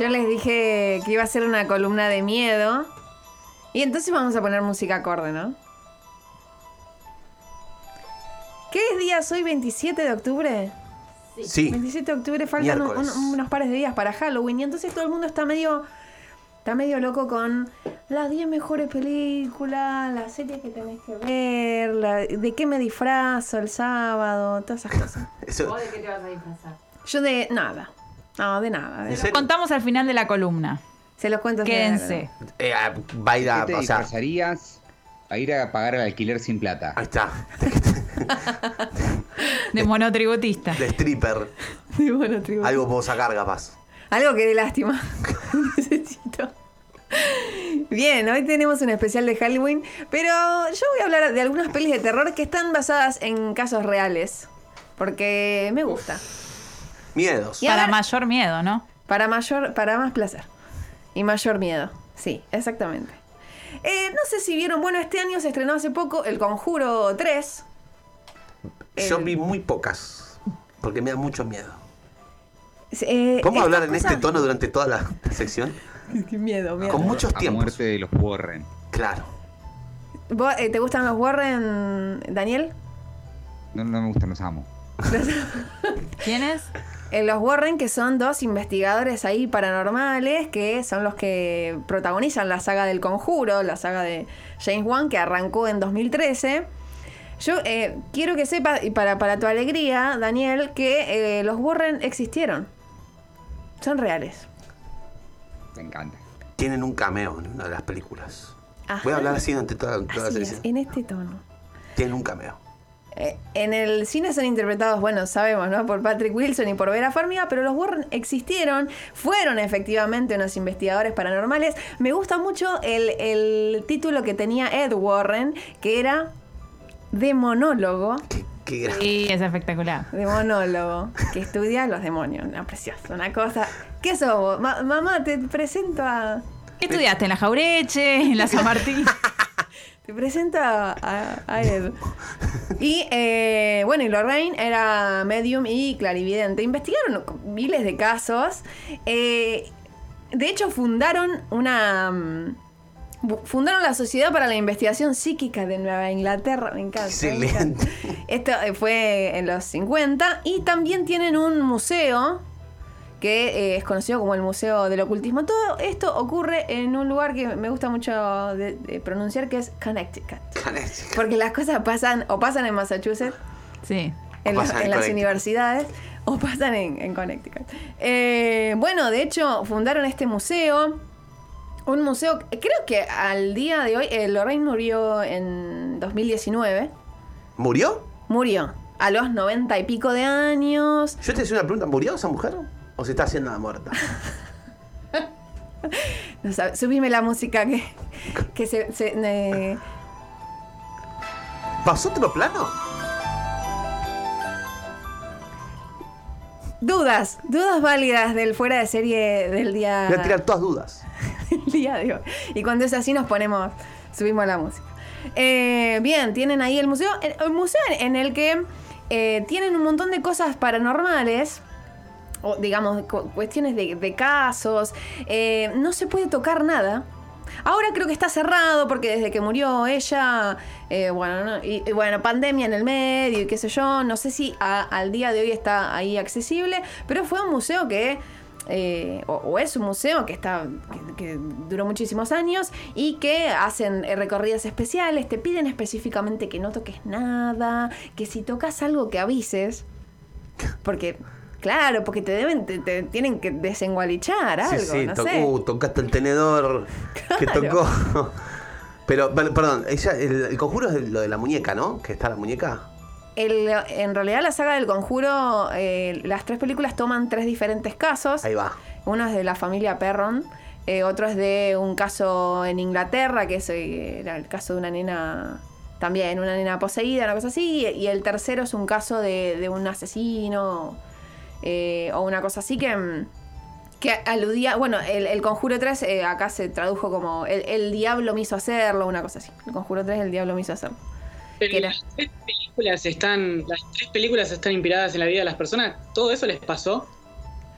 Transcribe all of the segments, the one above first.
Yo les dije que iba a ser una columna de miedo. Y entonces vamos a poner música acorde, ¿no? ¿Qué día soy? ¿27 de octubre? Sí. 27 de octubre faltan un- Miércoles. un- unos pares de días para Halloween. Y entonces todo el mundo está medio. Está medio loco con las 10 mejores películas, las series que tenés que ver, la- de qué me disfrazo el sábado, todas esas cosas. Eso, de qué te vas a disfrazar? Yo de nada. No, de nada. de. Contamos al final de la columna. Se los cuento. Quédense. Eh, va a ir a. ¿Qué te O sea, disfrazarías a ir a pagar el alquiler sin plata? ahí está. De monotributista. De stripper. Bueno, tribu. Algo puedo sacar, capaz. Algo que dé lástima. Necesito. Bien, hoy tenemos un especial de Halloween, pero yo voy a hablar de algunas pelis de terror que están basadas en casos reales, porque me gusta. Miedos. Y Para mayor miedo, ¿no? Para mayor, para más placer y mayor miedo. Sí, exactamente. Eh, no sé si vieron, bueno, este año se estrenó hace poco El Conjuro 3. Yo vi muy pocas. Porque me da mucho miedo. Eh, ¿Podemos hablar en cosa- este tono durante toda la sección? Qué miedo, miedo. Con muchos A tiempos. muerte de los Warren. Claro. ¿Vos, eh, ¿Te gustan los Warren, Daniel? No, no me gustan, los amo. ¿Quién es? Eh, los Warren, que son dos investigadores ahí paranormales, que son los que protagonizan la saga del conjuro, la saga de James Wan, que arrancó en 2013. Yo eh, quiero que sepas, y para, para tu alegría, Daniel, que eh, los Warren existieron. Son reales. Me encanta. Tienen un cameo en una de las películas. Ajá. Voy a hablar así durante toda, toda la es, en este tono. Tienen un cameo. Eh, en el cine son interpretados, bueno, sabemos, ¿no? Por Patrick Wilson y por Vera Farmiga, pero los Warren existieron, fueron efectivamente unos investigadores paranormales. Me gusta mucho el, el título que tenía Ed Warren, que era Demonólogo. Qué, qué gran- Sí, es espectacular. Demonólogo, que estudia los demonios. Una preciosa, una cosa. ¿Qué sos vos? Ma- mamá, te presento a. ¿Qué estudiaste? ¿En la Jaureche? ¿En la San Martín? Te presento a, a- a Ed. Y eh, bueno, y Lorraine era medium y clarividente. Investigaron miles de casos. Eh, de hecho, fundaron una. Fundaron la Sociedad para la Investigación Psíquica de Nueva Inglaterra. Me encanta. me encanta. Excelente. Esto eh, fue en los 50. Y también tienen un museo que eh, es conocido como el Museo del Ocultismo. Todo esto ocurre en un lugar que me gusta mucho de- de pronunciar, que es Connecticut. Connecticut. Porque las cosas pasan o pasan en Massachusetts, Sí. en, las- pasan en en las Connecticut. universidades, o pasan en, en Connecticut. Eh, bueno, de hecho, fundaron este museo. Un museo, creo que al día de hoy, eh, Lorraine murió en 2019. ¿Murió? Murió a los 90 y pico de años. Yo te hice una pregunta. ¿Murió esa mujer? ¿O se está haciendo la muerta? No sabe- subime la música que, que se... se- eh, ¿Pasó otro plano? dudas, dudas válidas del fuera de serie del día... Voy a tirar todas dudas. El día de hoy. Y cuando es así nos ponemos, subimos la música. Eh, bien, tienen ahí el museo, el, museo en el que eh, tienen un montón de cosas paranormales. O digamos, cu- cuestiones de, casos. Eh, no se puede tocar nada. Ahora creo que está cerrado porque desde que murió ella, bueno, no- y, bueno, pandemia en el medio y qué sé yo, no sé si al día de hoy está ahí accesible, pero fue un museo que, eh, o, o es un museo que está, que, que duró muchísimos años y que hacen eh, recorridas especiales, te piden específicamente que no toques nada, que si tocas algo que avises, porque... Claro, porque te deben, te, te tienen que desengualichar algo, sí, sí, no tocó, sé. uh, tocaste el tenedor que tocó. Pero, per- perdón, ella, el, el conjuro es lo de la muñeca, ¿no? Que está la muñeca. El- en realidad la saga del conjuro, eh, las tres películas toman tres diferentes casos. Ahí va. Uno es de la familia Perron, eh, otro es de un caso en Inglaterra, que es, eh, era el caso de una nena también una nena poseída, una cosa así. Y el tercero es un caso de, de un asesino eh, o una cosa así que, que aludía. Bueno, el, el Conjuro 3 eh, acá se tradujo como el, el diablo me hizo hacerlo, una cosa así. El Conjuro 3, el diablo me hizo hacerlo. Que era- películas están, las tres películas están inspiradas en la vida de las personas. ¿Todo eso les pasó?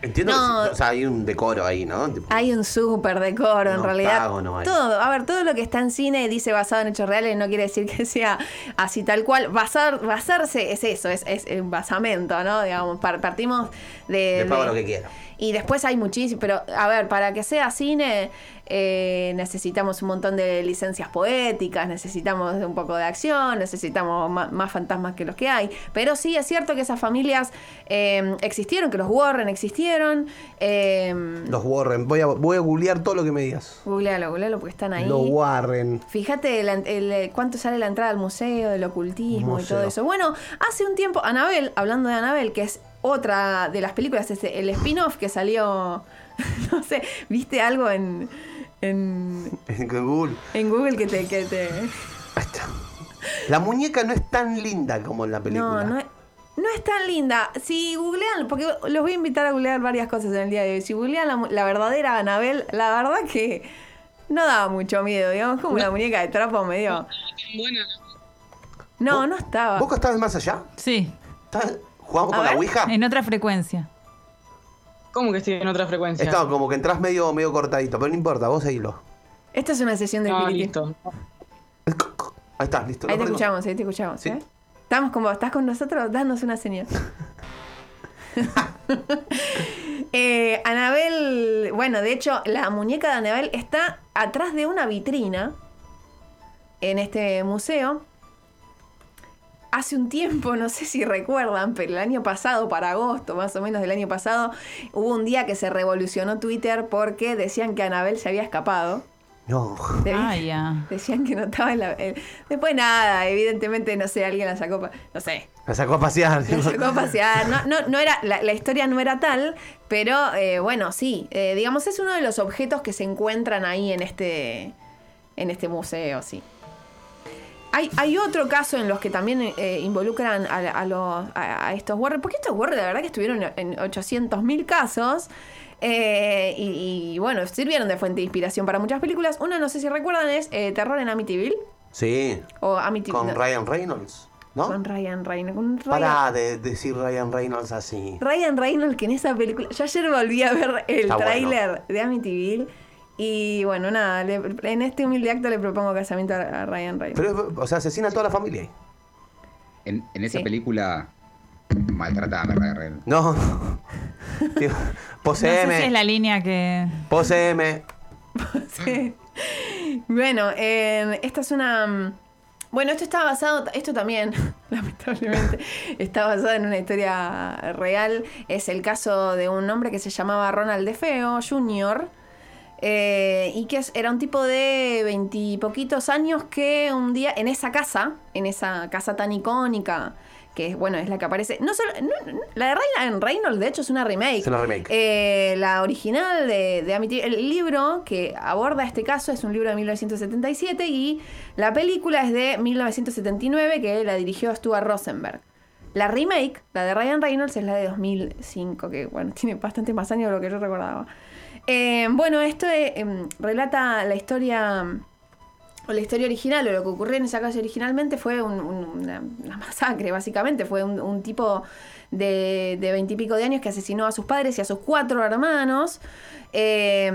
Entiendo No. que o sea, hay un decoro ahí, ¿no? Tipo, Hay un súper decoro, en realidad. Todo, a ver, todo lo que está en cine dice basado en hechos reales, no quiere decir que sea así tal cual. Basar, basarse es eso, es, es un basamento, ¿no? Digamos, par- partimos de. le pago de- lo que quiero. Y después hay muchísimo, pero a ver, para que sea cine eh, necesitamos un montón de licencias poéticas, necesitamos un poco de acción, necesitamos más, fantasmas que los que hay. Pero sí es cierto que esas familias eh, existieron, que los Warren existieron. Eh, Los Warren. Voy a, voy a googlear todo lo que me digas. Googlealo, googlealo porque están ahí. Los Warren. Fíjate el- el- cuánto sale la entrada al museo, del ocultismo y todo eso. Bueno, hace un tiempo, Anabel, hablando de Anabel, que es otra de las películas, es el spin-off que salió, no sé, ¿viste algo en, en, En Google. en Google que te... Que te... La muñeca no es tan linda como en la película. No, no es, no es tan linda. Si googlean, porque los voy a invitar a googlear varias cosas en el día de hoy. Si googlean la, mu- la verdadera Anabel, la verdad que no daba mucho miedo, digamos, como una muñeca de trapo medio... Buena. No, ¿Vos- no estaba. ¿Vos estabas más allá? Sí, ¿Estás- ¿Jugamos A con la ver. Ouija? en otra frecuencia. ¿Cómo que estoy en otra frecuencia? Estaba como que entras medio, medio cortadito, pero no importa, vos seguilo. Esta es una sesión de Ah, listo. Ahí está, listo. Ahí te perdimos. escuchamos, ahí te escuchamos. Sí. ¿eh? Estamos con vos, ¿estás con nosotros? Danos una señal. eh, Anabel, bueno, de hecho, la muñeca de Anabel está atrás de una vitrina en este museo. Hace un tiempo, no sé si recuerdan, pero el año pasado, para agosto más o menos del año pasado, hubo un día que se revolucionó Twitter porque decían que Anabel se había escapado. No. De- Ah, ya. Decían que no estaba en la. en- Después nada, evidentemente, no sé, alguien la sacó. pa- No sé. La sacó a pasear. La sacó a pasear. No, no, no era, la, la historia no era tal, pero eh, bueno, sí. eh, digamos, es uno de los objetos que se encuentran ahí en este. En este museo, sí. Hay, hay otro caso en los que también eh, involucran a, a los, a, a estos Warren, porque estos Warren la verdad que estuvieron en 800.000 casos eh, y, y, bueno, sirvieron de fuente de inspiración para muchas películas. Una, no sé si recuerdan, es eh, Terror en Amityville. Sí. O Amityville. Con no, Ryan Reynolds, ¿no? Con Ryan Reynolds. Con Ryan, Pará de decir Ryan Reynolds así. Ryan Reynolds, que en esa película. Yo ayer volví a ver el Está bueno. tráiler de Amityville. Y bueno, nada, le- en este humilde acto le propongo casamiento a, a Ryan Reynolds. Pero, o sea, asesina a toda la familia. ahí. En, en esa Sí. película maltrataba a Ryan Reynolds. No. Tío, No sé Poseeme. si es la línea que. Poseeme. Sí. Bueno, eh, esta es una. mm, Bueno, esto está basado, esto también, lamentablemente, está basado en una historia real. Es el caso de un hombre que se llamaba Ronald DeFeo Jr. eh, y que era un tipo de veintipoquitos años que un día en esa casa, en esa casa tan icónica, que es, bueno, es la que aparece. No solo, no- no- la de Ryan Reynolds, de hecho, es una remake. Es una remake. Eh, la original de, de Amityville, el libro que aborda este caso es un libro de 1977 y la película es de 1979 que la dirigió Stuart Rosenberg. La remake, la de Ryan Reynolds, es la de 2005, que bueno, tiene bastante más años de lo que yo recordaba. Eh, bueno, esto eh, em, relata la historia o la historia original o lo que ocurrió en esa casa originalmente fue un- un- una, masacre, básicamente. Fue un, tipo de de veintipico de años que asesinó a sus padres y a sus cuatro hermanos. Eh,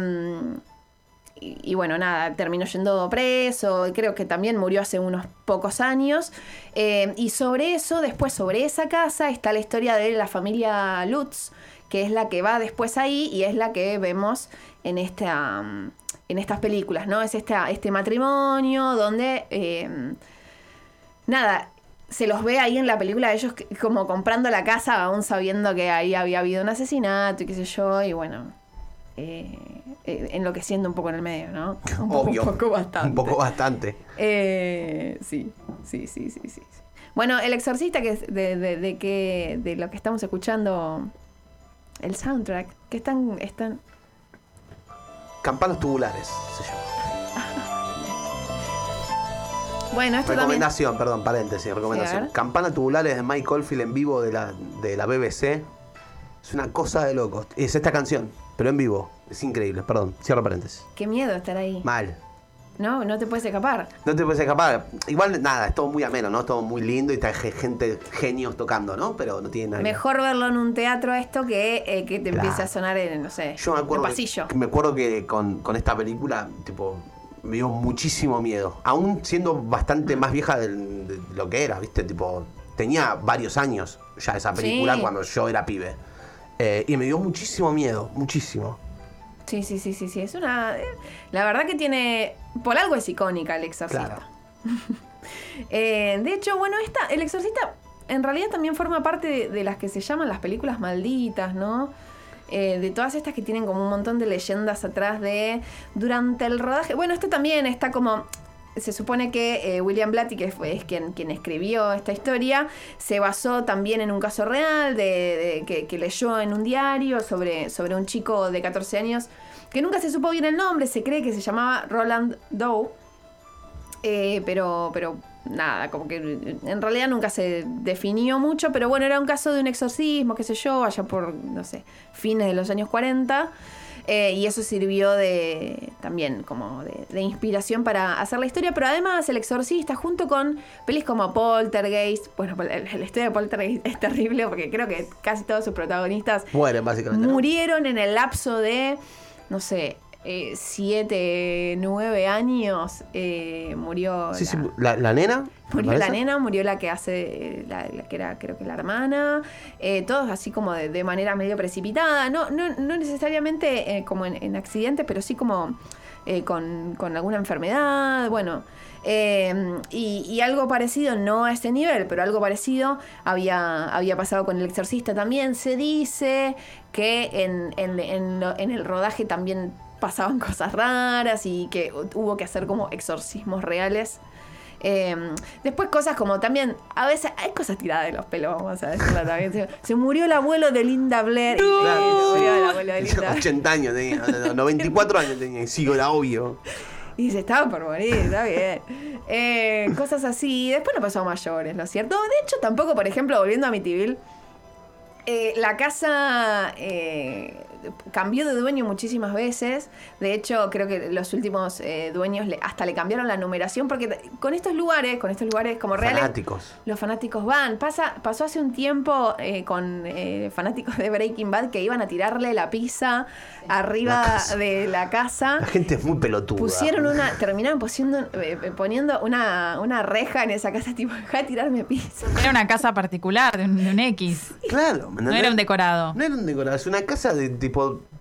y, bueno, nada, terminó yendo preso. Creo que también murió hace unos pocos años. Eh, y sobre eso, después sobre esa casa, está la historia de la familia Lutz, que es la que va después ahí y es la que vemos en esta. mm, En estas películas, ¿no? Es esta, este matrimonio donde. eh, nada, se los ve ahí en la película, ellos como comprando la casa, aún sabiendo que ahí había habido un asesinato y qué sé yo, y bueno, eh, eh, enloqueciendo un poco en el medio, ¿no? Un poco, Obvio. un poco bastante. Un poco bastante. Eh, sí, sí, sí, sí, sí. sí. Bueno, El Exorcista, que es de, de, de que, de lo que estamos escuchando, el soundtrack, que están, están, Campanas tubulares se llama. Bueno, esto también. Recomendación, perdón, paréntesis, recomendación. ver. Campana tubulares de Mike Oldfield en vivo de la, de la BBC. Es una cosa de locos. Es esta canción, pero en vivo. Es increíble, perdón. Cierro paréntesis. Qué miedo estar ahí. Mal. No, no te puedes escapar. No te puedes escapar. Igual, nada, es todo muy ameno, ¿no? Es todo muy lindo y está ge- gente, genios tocando, ¿no? Pero no tiene nada. Mejor verlo en un teatro esto que eh, que te Claro. empiece a sonar en, no sé, Yo me acuerdo, el pasillo. que me acuerdo que con, con esta película, tipo, me dio muchísimo miedo. Aún siendo bastante más vieja de, lo que era, ¿viste? Tipo, tenía varios años ya esa película Sí. cuando yo era pibe. Eh, y me dio muchísimo miedo, muchísimo. Sí, sí, sí, sí, sí. Es una. eh, La verdad que tiene. Por algo es icónica el exorcista. Claro. Eh, de hecho, bueno, esta, el exorcista en realidad también forma parte de, de las que se llaman las películas malditas, ¿no? Eh, de todas estas que tienen como un montón de leyendas atrás de. Durante el rodaje. Bueno, esto también está como. Se supone que eh, William Blatty, que fue, es quien, quien escribió esta historia, se basó también en un caso real de, que leyó en un diario sobre, sobre un chico de 14 años que nunca se supo bien el nombre, se cree que se llamaba Roland Doe. Eh, pero, pero nada, como que en realidad nunca se definió mucho, pero bueno, era un caso de un exorcismo, qué sé yo, allá por, no sé, fines de los años 40. Eh, y eso sirvió de también como de, de inspiración para hacer la historia, pero además El Exorcista, junto con pelis como Poltergeist, bueno, la, historia de Poltergeist es terrible porque creo que casi todos sus protagonistas Mueren, básicamente. murieron en el lapso de, no sé, eh, siete, nueve años. eh, murió, Sí, la, sí, la, la nena. murió la nena, murió la que hace, la, la que era creo que la hermana. eh, todos así como de, de manera medio precipitada. No, no, no necesariamente eh, como en, en accidentes, pero sí como eh, con, con alguna enfermedad. Bueno. eh, y, y algo parecido, no a ese nivel, pero algo parecido había, había pasado con el exorcista también. Se dice que en, en- en lo- en el rodaje también pasaban cosas raras y que hubo que hacer como exorcismos reales. Eh, después cosas como también, a veces hay cosas tiradas de los pelos, vamos a decirlo también. Se, se murió el abuelo de Linda Blair. y- Claro, se murió el abuelo de Linda 80 años tenía, no, no, 94 años tenía, y sigo, era obvio. Y se estaba por morir, está bien. Eh, cosas así. Después no pasó a mayores, ¿no es cierto? De hecho, tampoco, por ejemplo, volviendo a Amityville, eh, la casa eh, cambió de dueño muchísimas veces. De hecho, creo que los últimos eh, dueños le- hasta le cambiaron la numeración porque con estos lugares, con estos lugares como reales, Fanáticos. los fanáticos van. Pasa, pasó hace un tiempo eh, con eh, fanáticos de Breaking Bad que iban a tirarle la pizza arriba La de la casa. La gente es muy pelotuda. Pusieron una, terminaron pusiendo, eh, eh, poniendo una, una reja en esa casa, tipo, deja de tirarme pizza. Era una casa particular de un, de un X. Claro, ¿me No entendés? era un decorado. No era un decorado, es una casa de tipo,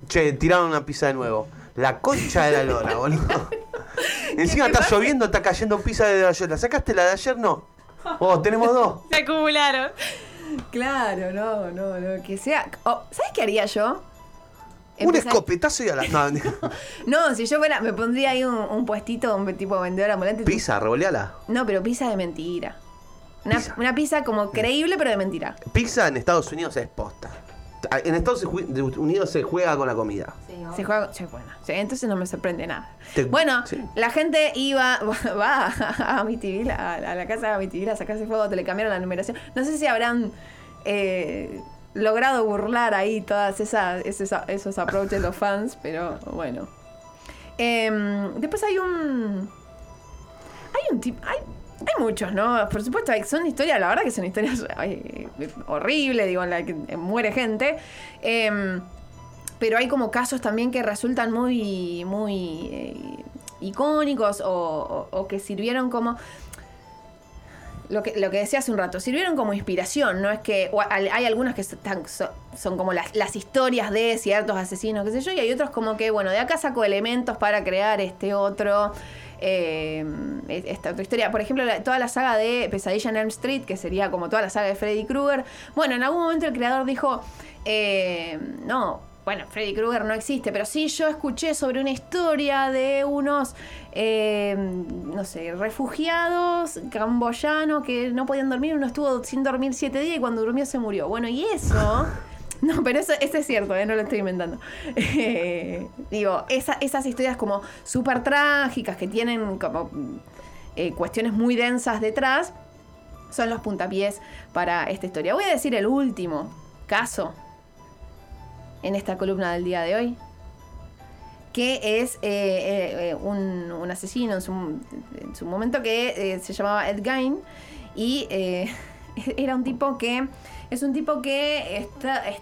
che, tiraron una pizza de nuevo. La concha de la lora, boludo. Encima está lloviendo, está cayendo pizza de ayer. ¿La sacaste la de ayer? No. Oh, tenemos dos. Se acumularon. Claro, no, no, no, que sea. oh, ¿Sabes qué haría yo? Un escopetazo y a la. No, No, si yo fuera, me pondría ahí un, un puestito, un tipo vendedor ambulante. pizza, revoleala. No, pero pizza de mentira. Una Pizza. una pizza como creíble, pero de mentira. Pizza en Estados Unidos es posta. En Estados Unidos se juega con la comida. Se juega. sí, bueno, sí, entonces no me sorprende nada. Te- bueno, sí. la gente iba, va a Amityville, a, a la casa de Amityville a sacarse fuego, te le cambiaron la numeración. No sé si habrán eh, logrado burlar ahí todas esas, esos, esos approaches de los fans, pero bueno. Em, después hay un. Hay un tipo. Hay, hay muchos, ¿no? Por supuesto, son historias, la verdad que son historias ay, horribles, digo, en la que muere gente. Em, pero hay como casos también que resultan muy, muy eh, icónicos o, que sirvieron como... Lo que, lo que decía hace un rato, sirvieron como inspiración, ¿no? Es que hay algunas que están- son, son como las, las historias de ciertos asesinos, qué sé yo, y hay otros como que, bueno, de acá saco elementos para crear este otro, eh, esta otra historia. Por ejemplo, toda la saga de Pesadilla en Elm Street, que sería como toda la saga de Freddy Krueger. Bueno, en algún momento el creador dijo, eh, no, bueno, Freddy Krueger no existe, pero sí yo escuché sobre una historia de unos, eh, no sé, refugiados camboyanos que no podían dormir, uno estuvo sin dormir siete días y cuando durmió se murió. Bueno, y eso... No, pero eso, eso es cierto, ¿eh? no lo estoy inventando. Eh, digo, esa- esas historias como súper trágicas que tienen como eh, cuestiones muy densas detrás, son los puntapiés para esta historia. Voy a decir el último caso en esta columna del día de hoy, que es eh, un, asesino en su, en su momento que se llamaba Ed Gein y era un tipo que es un tipo que está, es-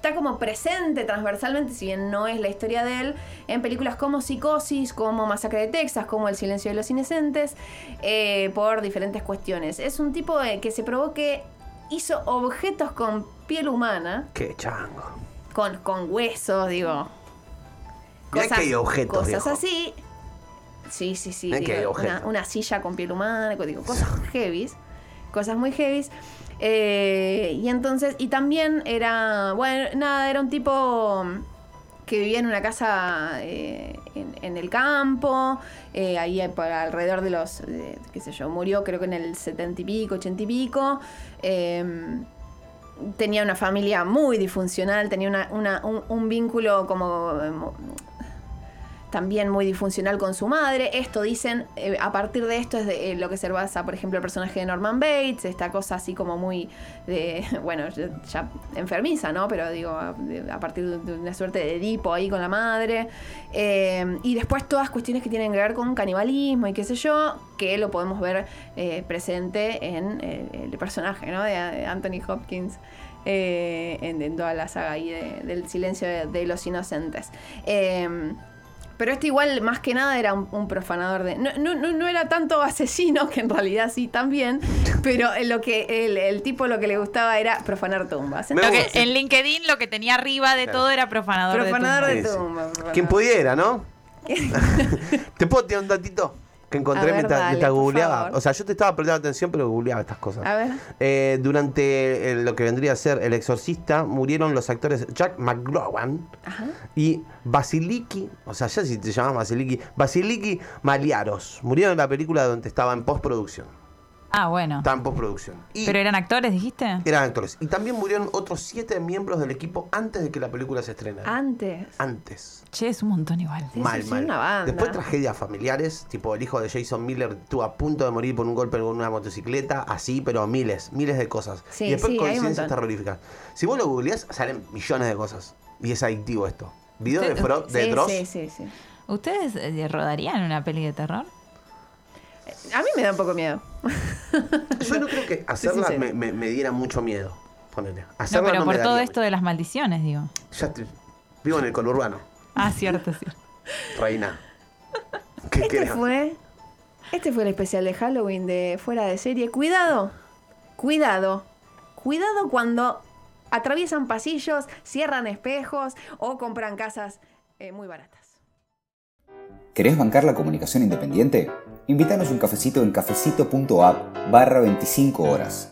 está como presente transversalmente, si bien no es la historia de él, en películas como Psicosis, como Masacre de Texas, como El silencio de los inocentes, eh, por diferentes cuestiones. Es un tipo de- que se probó que hizo objetos con piel humana, Qué chango. con, con huesos, digo. Mirá que hay objetos, Cosas viejo. así. Sí, sí, sí. Mirá que digo, hay una, una silla con piel humana, digo, cosas heavies. Cosas muy heavies. Eh, y entonces, y también era, bueno, nada, era un tipo que vivía en una casa eh, en, el campo, eh, ahí por alrededor de los, qué sé yo, murió creo que en el setenta y pico, ochenta y pico. eh, tenía una familia muy disfuncional, tenía un, un vínculo como mo- también muy disfuncional con su madre. Esto dicen, eh, a partir de esto es de, eh, lo que se basa, por ejemplo, el personaje de Norman Bates, esta cosa así como muy, de, bueno, ya, enfermiza, ¿no? Pero digo, a, partir de una suerte de Edipo ahí con la madre. Eh, y después todas cuestiones que tienen que ver con canibalismo y qué sé yo, que lo podemos ver presente en el personaje, ¿no? De, Anthony Hopkins. en, en toda la saga ahí de- del silencio de los inocentes. Pero este igual, más que nada, era un, un profanador de... No, no, no, no era tanto asesino, que en realidad sí también, pero lo que el, el tipo lo que le gustaba era profanar tumbas. Gusta. que, en LinkedIn lo que tenía arriba de Claro. todo era profanador, profanador de de Sí, sí. tumbas. profanador. Quien pudiera, ¿no? ¿Te puedo tirar un datito que encontré ver, mientras, dale, mientras googleaba? O sea, yo te estaba prestando atención, pero googleaba estas cosas. A ver. Eh, durante eh, lo que vendría a ser El Exorcista, murieron los actores Jack McGowan Ajá. y Basiliki, o sea, ya si te llamas Basiliki, Basiliki Maliaros. Murieron en la película donde estaba en postproducción. Ah, bueno. Estaba en postproducción. Y ¿Pero eran actores, dijiste? eran actores. Y también murieron otros siete miembros del equipo antes de que la película se estrenara. Antes. Antes. Che, es un montón igual. Sí, mal, mal. una banda. Después tragedias familiares, tipo el hijo de Jason Miller estuvo a punto de morir por un golpe con una motocicleta, así, pero miles, miles de cosas. Sí, y después sí, coincidencias terroríficas. Si vos lo googleás, salen millones de cosas. Y es adictivo esto. Video de, Fro- de sí, Dross. sí, sí, sí. ¿Ustedes eh, rodarían una peli de terror? A mí me da un poco miedo. Yo no creo que hacerla me, me- me diera mucho miedo. Ponele. No, Hacerla pero no me por todo esto de las maldiciones, digo. Ya vivo en el conurbano, Ah, cierto, cierto. reina. ¿Qué Este querés? fue. Este fue el especial de Halloween de Fuera de Serie. Cuidado. Cuidado. Cuidado cuando atraviesan pasillos, cierran espejos o compran casas eh, muy baratas. ¿Querés bancar la comunicación independiente? Invítanos un cafecito en cafecito.app barra 25 horas.